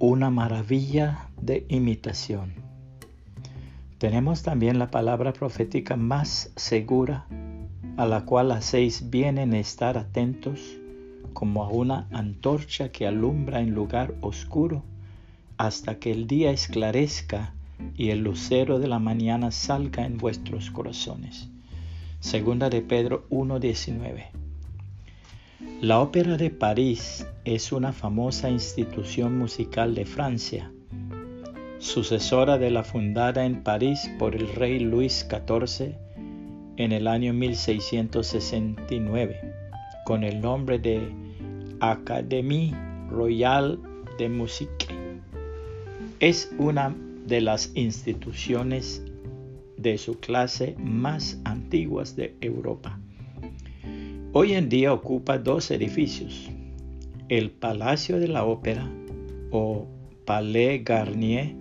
una maravilla de imitación. Tenemos también la palabra profética más segura, a la cual hacéis bien en estar atentos, como a una antorcha que alumbra en lugar oscuro, hasta que el día esclarezca y el lucero de la mañana salga en vuestros corazones. Segunda de Pedro 1.19. La Ópera de París es una famosa institución musical de Francia, sucesora de la fundada en París por el rey Luis XIV en el año 1669, con el nombre de Académie Royale de Musique. Es una de las instituciones de su clase más antiguas de Europa. Hoy en día ocupa dos edificios, el Palacio de la Ópera o Palais Garnier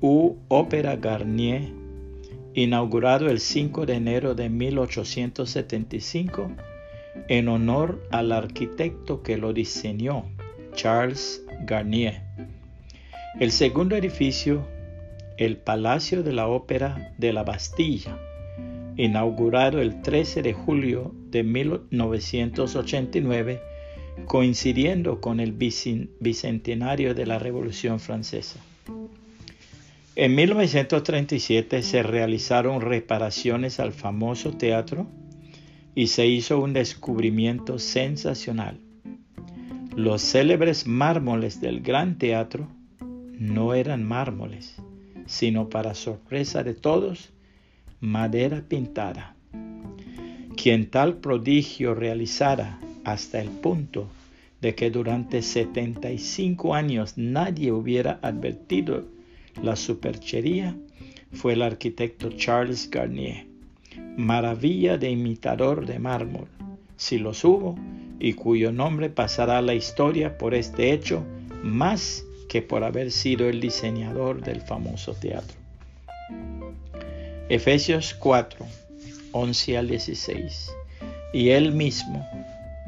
u Ópera Garnier, inaugurado el 5 de enero de 1875 en honor al arquitecto que lo diseñó, Charles Garnier. El segundo edificio, el Palacio de la Ópera de la Bastilla, inaugurado el 13 de julio de 1989, coincidiendo con el bicentenario de la Revolución Francesa. En 1937 se realizaron reparaciones al famoso teatro y se hizo un descubrimiento sensacional. Los célebres mármoles del Gran Teatro no eran mármoles, sino para sorpresa de todos, madera pintada. Quien tal prodigio realizara hasta el punto de que durante 75 años nadie hubiera advertido la superchería, fue el arquitecto Charles Garnier, maravilla de imitador de mármol, si los hubo, y cuyo nombre pasará a la historia por este hecho más que por haber sido el diseñador del famoso teatro. Efesios 4, 11 al 16. Y él mismo,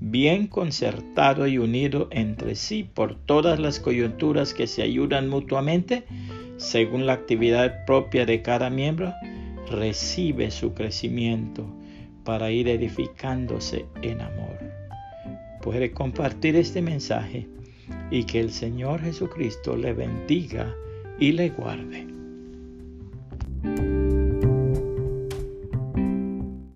bien concertado y unido entre sí por todas las coyunturas que se ayudan mutuamente, según la actividad propia de cada miembro, recibe su crecimiento para ir edificándose en amor. Puede compartir este mensaje y que el Señor Jesucristo le bendiga y le guarde.